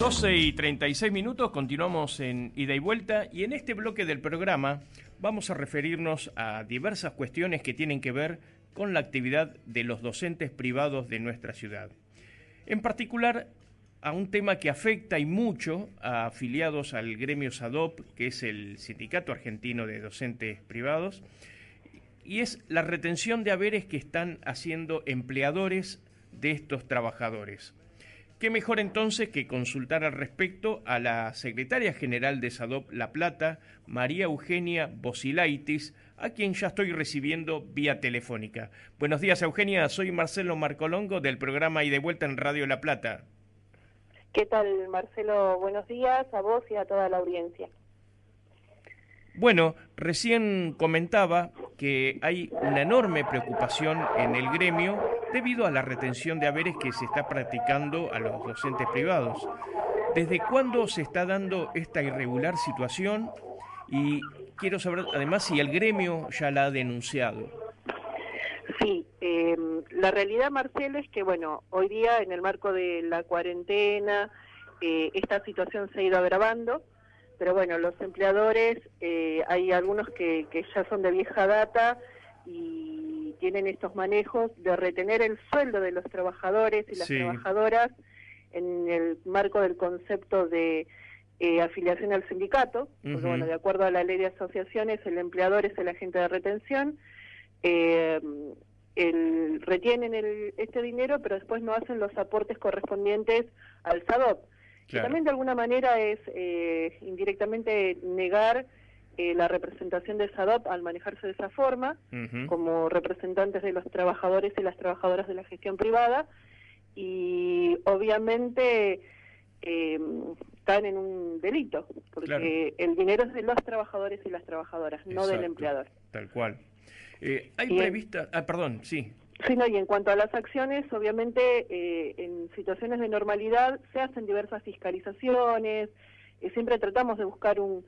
12 y 36 minutos, continuamos en ida y vuelta y en este bloque del programa vamos a referirnos a diversas cuestiones que tienen que ver con la actividad de los docentes privados de nuestra ciudad. En particular, a un tema que afecta y mucho a afiliados al gremio SADOP, que es el Sindicato Argentino de Docentes Privados, y es la retención de haberes que están haciendo empleadores de estos trabajadores. ¿Qué mejor entonces que consultar al respecto a la secretaria general de SADOP La Plata, María Eugenia Bosilaitis, a quien ya estoy recibiendo vía telefónica? Buenos días, Eugenia. Soy Marcelo Marcolongo del programa Y de Vuelta en Radio La Plata. ¿Qué tal, Marcelo? Buenos días a vos y a toda la audiencia. Bueno, recién comentaba que hay una enorme preocupación en el gremio debido a la retención de haberes que se está practicando a los docentes privados. ¿Desde cuándo se está dando esta irregular situación? Y quiero saber además si el gremio ya la ha denunciado. Sí, em, la realidad, Marcelo, es que, bueno, hoy día en el marco de la cuarentena, eh, esta situación se ha ido agravando pero bueno, los empleadores, eh, hay algunos que, ya son de vieja data y tienen estos manejos de retener el sueldo de los trabajadores y las trabajadoras en el marco del concepto de eh, afiliación al sindicato, porque bueno, de acuerdo a la ley de asociaciones, el empleador es el agente de retención, eh, retienen este dinero, pero después no hacen los aportes correspondientes al SADOP también de alguna manera es eh, indirectamente negar eh, la representación de SADOP al manejarse de esa forma, como representantes de los trabajadores y las trabajadoras de la gestión privada, y obviamente eh, están en un delito, porque el dinero es de los trabajadores y las trabajadoras, no del empleador. Tal cual. hay prevista... Ah, perdón, sí. Sí, no, y en cuanto a las acciones, obviamente eh, en situaciones de normalidad se hacen diversas fiscalizaciones, y siempre tratamos de buscar un,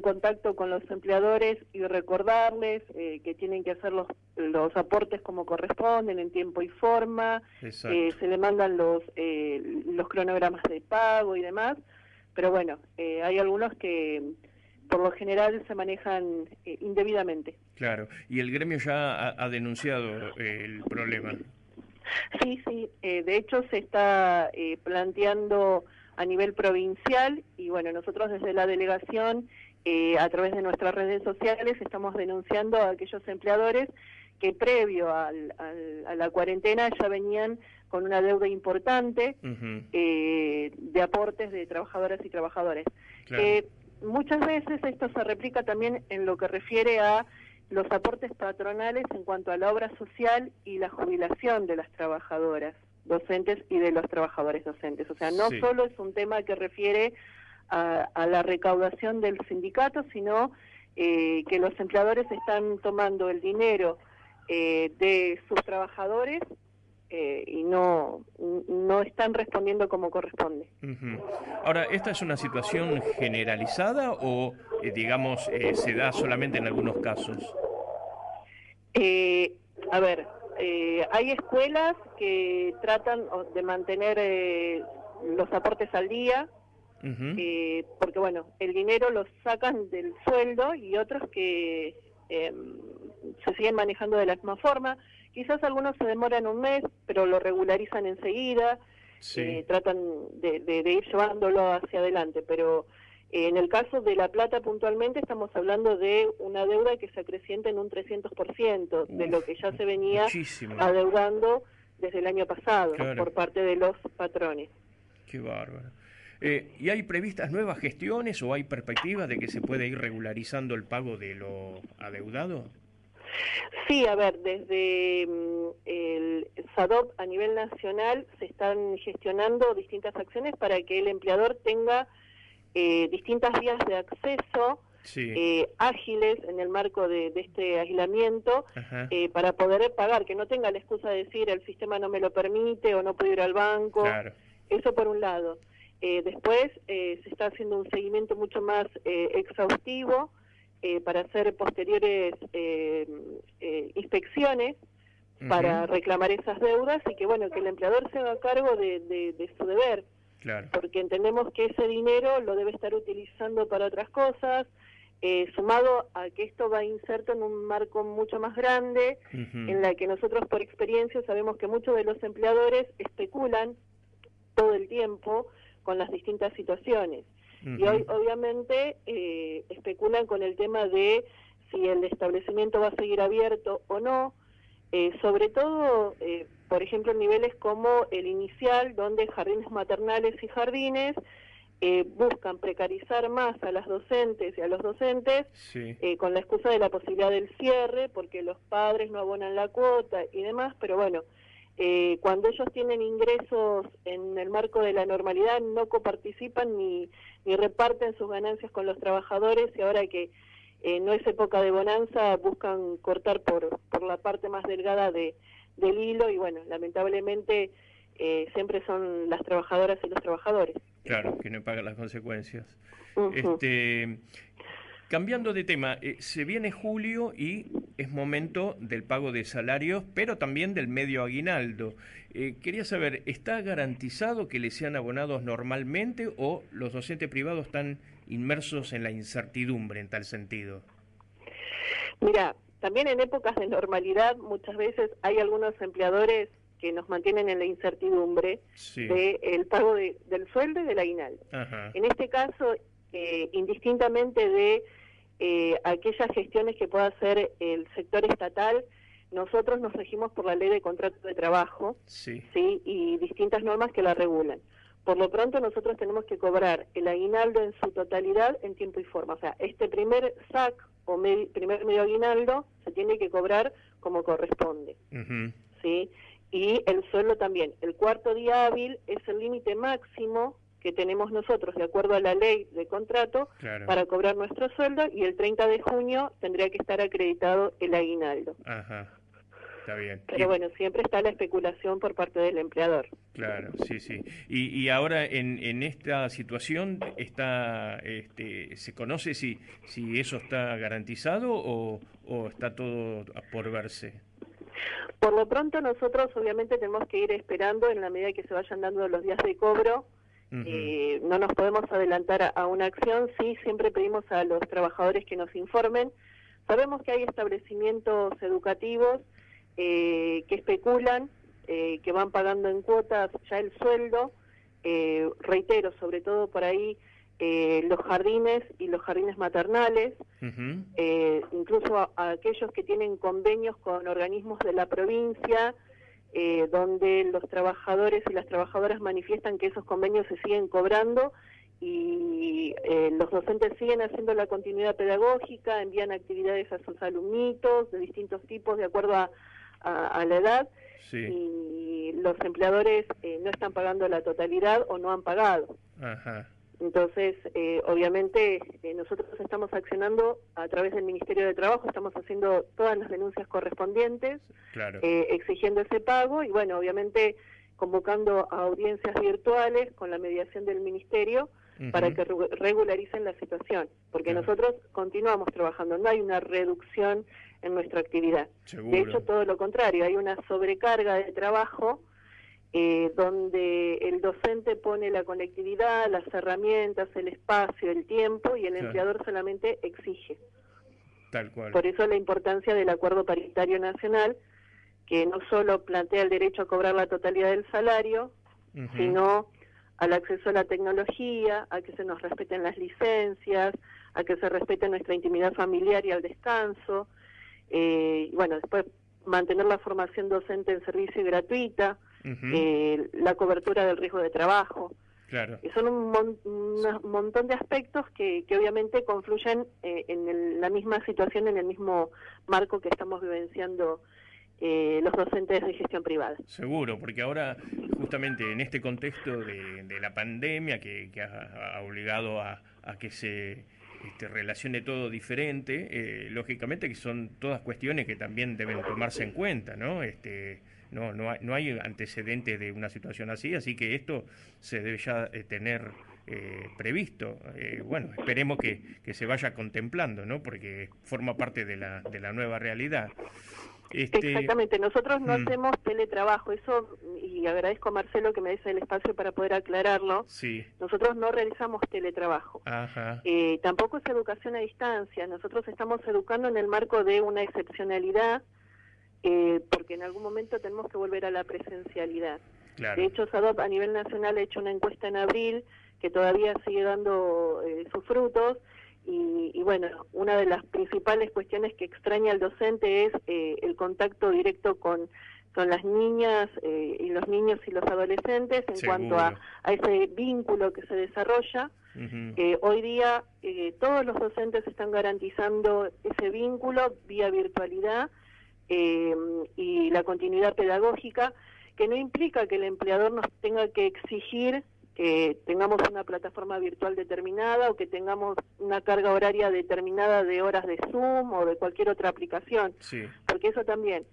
contacto con los empleadores y recordarles eh, que tienen que hacer los, los aportes como corresponden, en tiempo y forma, eh, se le mandan los, los cronogramas de pago y demás, pero bueno, hay algunos que por lo general se manejan eh, indebidamente. Claro, y el gremio ya ha, denunciado eh, el problema. Sí, sí, eh, de hecho se está planteando a nivel provincial y bueno, nosotros desde la delegación, a través de nuestras redes sociales, estamos denunciando a aquellos empleadores que previo a la cuarentena ya venían con una deuda importante de aportes de trabajadoras y trabajadores. Claro muchas veces esto se replica también en lo que refiere a los aportes patronales en cuanto a la obra social y la jubilación de las trabajadoras docentes y de los trabajadores docentes. O sea, no solo es un tema que refiere a, la recaudación del sindicato, sino eh, que los empleadores están tomando el dinero eh, de sus trabajadores eh, y no, no están respondiendo como corresponde. Ahora, ¿esta es una situación generalizada o, eh, digamos, eh, se da solamente en algunos casos? a ver, hay escuelas que tratan de mantener los aportes al día, porque bueno, el dinero lo sacan del sueldo y otros que se siguen manejando de la misma forma. Quizás algunos se demoran un mes, pero lo regularizan enseguida, eh, tratan de, ir llevándolo hacia adelante, pero eh, en el caso de La Plata puntualmente estamos hablando de una deuda que se acrecienta en un 300% de lo que ya se venía adeudando desde el año pasado por parte de los patrones. Qué bárbaro. Eh, ¿Y hay previstas nuevas gestiones o hay perspectivas de que se puede ir regularizando el pago de lo adeudado? Sí, a ver, desde mm, el SADOP a nivel nacional se están gestionando distintas acciones para que el empleador tenga eh, distintas vías de acceso eh, ágiles en el marco de, este aislamiento eh, para poder pagar, que no tenga la excusa de decir el sistema no me lo permite o no puedo ir al banco. Eso por un lado. después se está haciendo un seguimiento mucho más exhaustivo para hacer posteriores inspecciones para reclamar esas deudas y que bueno que el empleador se haga cargo de su deber. Porque entendemos que ese dinero lo debe estar utilizando para otras cosas, eh, sumado a que esto va inserto en un marco mucho más grande, en la que nosotros por experiencia sabemos que muchos de los empleadores especulan todo el tiempo con las distintas situaciones. Y hoy obviamente eh, especulan con el tema de si el establecimiento va a seguir abierto o no, eh, sobre todo, eh, por ejemplo, en niveles como el inicial, donde jardines maternales y jardines eh, buscan precarizar más a las docentes y a los docentes con la excusa de la posibilidad del cierre, porque los padres no abonan la cuota y demás, pero bueno, cuando ellos tienen ingresos en el marco de la normalidad, no coparticipan ni, ni reparten sus ganancias con los trabajadores y ahora que eh, no es época de bonanza, buscan cortar por, por la parte más delgada de, del hilo y bueno, lamentablemente eh, siempre son las trabajadoras y los trabajadores. Claro, que no pagan las consecuencias. este, cambiando de tema, eh, se viene julio y es momento del pago de salarios, pero también del medio aguinaldo. quería saber, ¿está garantizado que le sean abonados normalmente o los docentes privados están inmersos en la incertidumbre en tal sentido? Mira, también en épocas de normalidad muchas veces hay algunos empleadores que nos mantienen en la incertidumbre del pago del sueldo y del aguinaldo. En este caso, eh, indistintamente de eh, aquellas gestiones que pueda hacer el sector estatal, nosotros nos regimos por la ley de contrato de trabajo sí. y distintas normas que la regulan. Por lo pronto nosotros tenemos que cobrar el aguinaldo en su totalidad en tiempo y forma. O sea, este primer SAC o primer medio aguinaldo se tiene que cobrar como corresponde. ¿sí? Y el sueldo también. El cuarto día hábil es el límite máximo que tenemos nosotros de acuerdo a la ley de contrato para cobrar nuestro sueldo y el 30 de junio tendría que estar acreditado el aguinaldo. Ajá. Está bien. Pero bueno, siempre está la especulación por parte del empleador. Claro, sí, sí. Y, y ahora en, en esta situación está, este, ¿se conoce si, si eso está garantizado o, o está todo por verse? Por lo pronto nosotros obviamente tenemos que ir esperando en la medida que se vayan dando los días de cobro. Eh, no nos podemos adelantar a, una acción, sí, siempre pedimos a los trabajadores que nos informen. Sabemos que hay establecimientos educativos eh, que especulan, eh, que van pagando en cuotas ya el sueldo, eh, reitero, sobre todo por ahí los jardines y los jardines maternales, incluso aquellos que tienen convenios con organismos de la provincia, donde los trabajadores y las trabajadoras manifiestan que esos convenios se siguen cobrando y los docentes siguen haciendo la continuidad pedagógica, envían actividades a sus alumnitos de distintos tipos de acuerdo a, a, la edad y los empleadores eh, no están pagando la totalidad o no han pagado. Entonces, eh, obviamente, eh, nosotros estamos accionando a través del Ministerio de Trabajo, estamos haciendo todas las denuncias correspondientes, exigiendo ese pago y, bueno, obviamente, convocando a audiencias virtuales con la mediación del Ministerio para que regularicen la situación, porque nosotros continuamos trabajando, no hay una reducción en nuestra actividad. De hecho, todo lo contrario, hay una sobrecarga de trabajo eh, donde el docente pone la conectividad, las herramientas, el espacio, el tiempo y el empleador solamente exige. Tal cual. Por eso la importancia del acuerdo paritario nacional, que no solo plantea el derecho a cobrar la totalidad del salario, sino al acceso a la tecnología, a que se nos respeten las licencias, a que se respete nuestra intimidad familiar y al descanso, eh, bueno, después mantener la formación docente en servicio y gratuita, eh, la cobertura del riesgo de trabajo. Claro. son un, montón de aspectos que, que obviamente confluyen eh, en la misma situación, en el mismo marco que estamos vivenciando eh, los docentes de gestión privada. Seguro, porque ahora justamente en este contexto de, la pandemia que, ha, obligado a, que se este, relacione todo diferente, eh, lógicamente que son todas cuestiones que también deben tomarse en cuenta, ¿no? Este, no, no, hay, no hay antecedentes de una situación así, así que esto se debe ya eh, tener eh, previsto. Eh, bueno, esperemos que, que, se vaya contemplando, ¿no? Porque forma parte de la, de la nueva realidad. Este... Exactamente, nosotros no mm. hacemos teletrabajo, eso, y agradezco a Marcelo que me dé el espacio para poder aclararlo. Sí. Nosotros no realizamos teletrabajo. Ajá. tampoco es educación a distancia, nosotros estamos educando en el marco de una excepcionalidad eh, porque en algún momento tenemos que volver a la presencialidad. De hecho, SADOP a nivel nacional ha hecho una encuesta en abril que todavía sigue dando eh, sus frutos y, bueno, una de las principales cuestiones que extraña al docente es eh, el contacto directo con, con las niñas y los niños y los adolescentes en cuanto a, ese vínculo que se desarrolla. hoy día todos los docentes están garantizando ese vínculo vía virtualidad eh, y la continuidad pedagógica, que no implica que el empleador nos tenga que exigir que tengamos una plataforma virtual determinada o que tengamos una carga horaria determinada de horas de Zoom o de cualquier otra aplicación, porque eso también,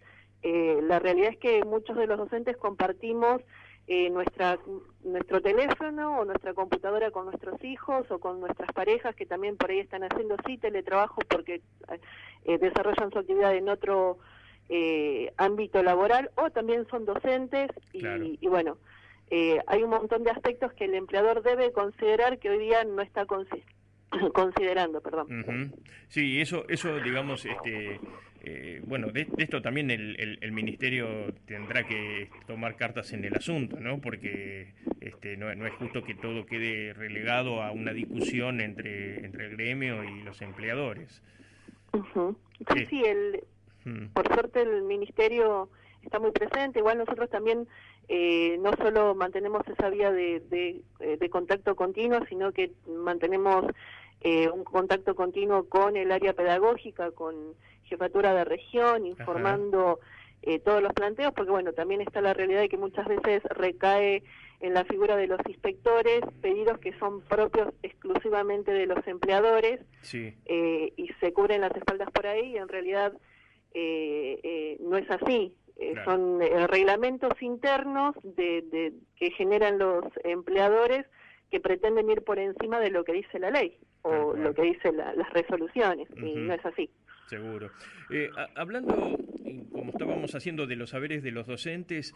eh, la realidad es que muchos de los docentes compartimos eh, nuestra, nuestro teléfono o nuestra computadora con nuestros hijos o con nuestras parejas que también por ahí están haciendo sí teletrabajo porque eh, desarrollan su actividad en otro eh, ámbito laboral o también son docentes y, bueno, eh, hay un montón de aspectos que el empleador debe considerar que hoy día no está considerando, perdón. Sí, eso, eso digamos, este, eh, bueno, de, esto también el, el, ministerio tendrá que tomar cartas en el asunto, ¿no? Porque este, no, no es justo que todo quede relegado a una discusión entre, entre el gremio y los empleadores. Sí, sí, el, Mm. Por suerte el ministerio está muy presente, igual nosotros también eh, no solo mantenemos esa vía de, de, eh, contacto continuo, sino que mantenemos eh, un contacto continuo con el área pedagógica, con jefatura de región, informando todos los planteos, porque bueno, también está la realidad de que muchas veces recae en la figura de los inspectores pedidos que son propios exclusivamente de los empleadores y se cubren las espaldas por ahí y en realidad eh, eh, no es así. Eh, son eh, reglamentos internos de, que generan los empleadores que pretenden ir por encima de lo que dice la ley o lo que dicen las resoluciones, y no es así. Seguro. hablando, como estábamos haciendo, de los saberes de los docentes,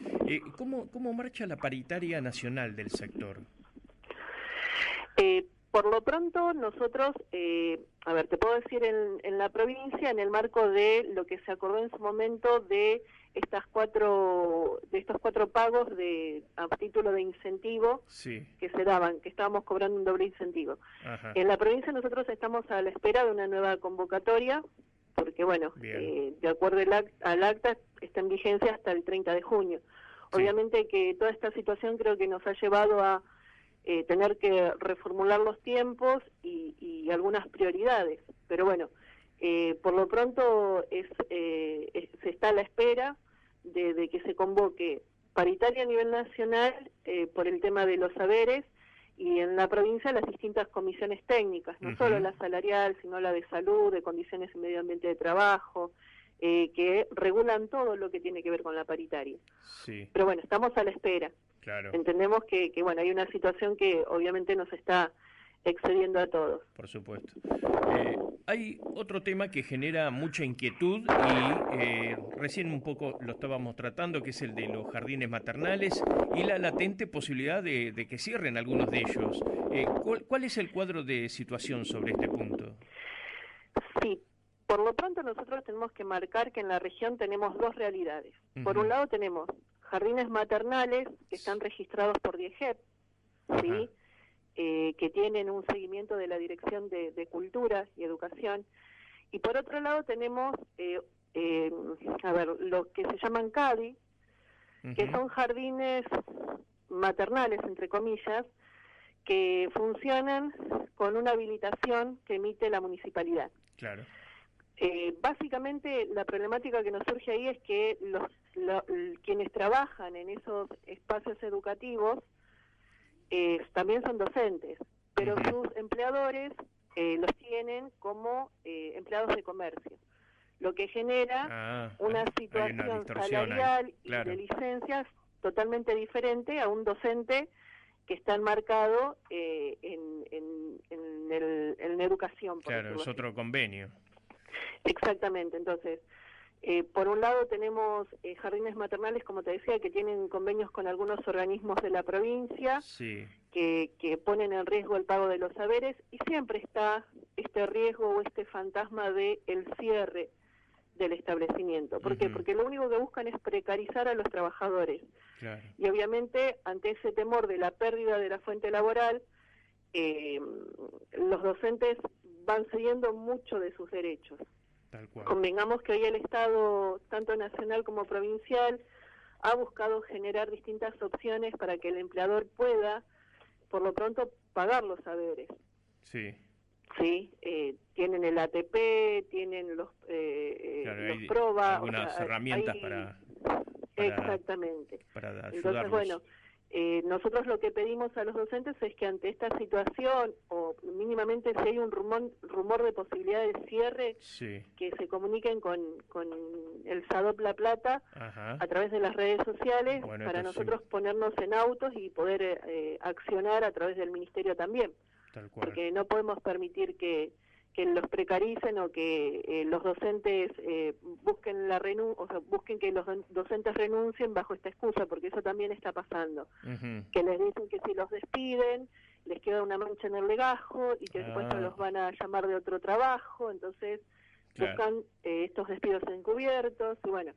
¿cómo, ¿cómo marcha la paritaria nacional del sector? Por lo pronto, nosotros, eh, a ver, te puedo decir en, la provincia, en el marco de lo que se acordó en su momento de estas cuatro, de estos cuatro pagos de a título de incentivo que se daban, que estábamos cobrando un doble incentivo. En la provincia nosotros estamos a la espera de una nueva convocatoria, porque bueno, eh, de acuerdo al acta, está en vigencia hasta el 30 de junio. Obviamente que toda esta situación creo que nos ha llevado a eh, tener que reformular los tiempos y, algunas prioridades. Pero bueno, eh, por lo pronto es, eh, se está a la espera de, que se convoque paritaria a nivel nacional por el tema de los saberes y en la provincia las distintas comisiones técnicas, no solo la salarial, sino la de salud, de condiciones y medio ambiente de trabajo, que regulan todo lo que tiene que ver con la paritaria. Pero bueno, estamos a la espera. Entendemos que, bueno, hay una situación que obviamente nos está excediendo a todos. Por supuesto. Eh, hay otro tema que genera mucha inquietud y eh, recién un poco lo estábamos tratando, que es el de los jardines maternales y la latente posibilidad de, que cierren algunos de ellos. Eh, ¿cuál, es el cuadro de situación sobre este punto? Sí, por lo pronto nosotros tenemos que marcar que en la región tenemos dos realidades. Por un lado tenemos jardines maternales que están registrados por DIEGEP, ¿sí? Eh, que tienen un seguimiento de la Dirección de, Cultura y Educación. Y por otro lado tenemos, eh, eh, a ver, lo que se llaman CADI, que son jardines maternales, entre comillas, que funcionan con una habilitación que emite la municipalidad. Claro. Eh, básicamente la problemática que nos surge ahí es que los, quienes trabajan en esos espacios educativos eh, también son docentes, pero sus empleadores eh, los tienen como empleados de comercio, lo que genera ah, una situación salarial y de licencias totalmente diferente a un docente que está enmarcado en, en, el, en, educación. claro, es otro convenio. Exactamente, entonces, eh, por un lado tenemos eh, jardines maternales, como te decía, que tienen convenios con algunos organismos de la provincia que, que, ponen en riesgo el pago de los saberes y siempre está este riesgo o este fantasma de el cierre del establecimiento. ¿Por qué? Porque lo único que buscan es precarizar a los trabajadores. Y obviamente ante ese temor de la pérdida de la fuente laboral, eh, los docentes van cediendo mucho de sus derechos. Convengamos que hoy el Estado, tanto nacional como provincial, ha buscado generar distintas opciones para que el empleador pueda, por lo pronto, pagar los saberes. Sí. Sí, eh, tienen el ATP, tienen los, eh, eh los PROBA. Algunas herramientas para, Exactamente. Para Entonces, bueno, eh, nosotros lo que pedimos a los docentes es que ante esta situación, o mínimamente si hay un rumor, rumor de posibilidad de cierre, que se comuniquen con, con el SADOP La Plata a través de las redes sociales para nosotros ponernos en autos y poder eh, accionar a través del Ministerio también. Porque no podemos permitir que, que los precaricen o que eh, los docentes eh, busquen la renu o sea, busquen que los docentes renuncien bajo esta excusa porque eso también está pasando. Que les dicen que si los despiden les queda una mancha en el legajo y que después ah. los van a llamar de otro trabajo. Entonces buscan eh, estos despidos encubiertos y bueno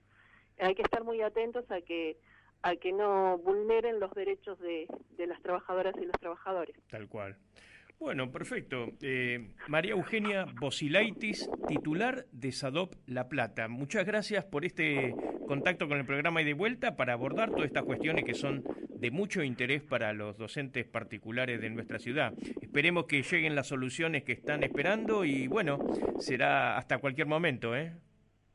hay que estar muy atentos a que a que no vulneren los derechos de, de las trabajadoras y los trabajadores. Tal cual bueno, perfecto. Eh, María Eugenia Bosilaitis, titular de SADOP La Plata. Muchas gracias por este contacto con el programa y de vuelta para abordar todas estas cuestiones que son de mucho interés para los docentes particulares de nuestra ciudad. Esperemos que lleguen las soluciones que están esperando y bueno, será hasta cualquier momento. ¿eh?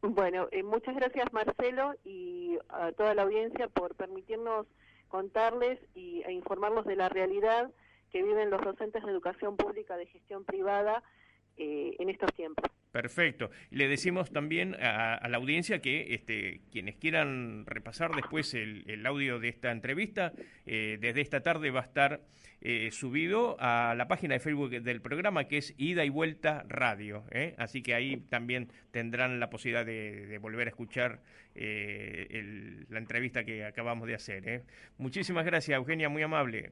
Bueno, eh, muchas gracias Marcelo y a toda la audiencia por permitirnos contarles y, e informarlos de la realidad que viven los docentes de educación pública de gestión privada eh, en estos tiempos. Perfecto. Le decimos también a, la audiencia que este, quienes quieran repasar después el, audio de esta entrevista, eh, desde esta tarde va a estar eh, subido a la página de Facebook del programa que es Ida y Vuelta Radio. Así que ahí también tendrán la posibilidad de, volver a escuchar la entrevista que acabamos de hacer. Muchísimas gracias, Eugenia, muy amable.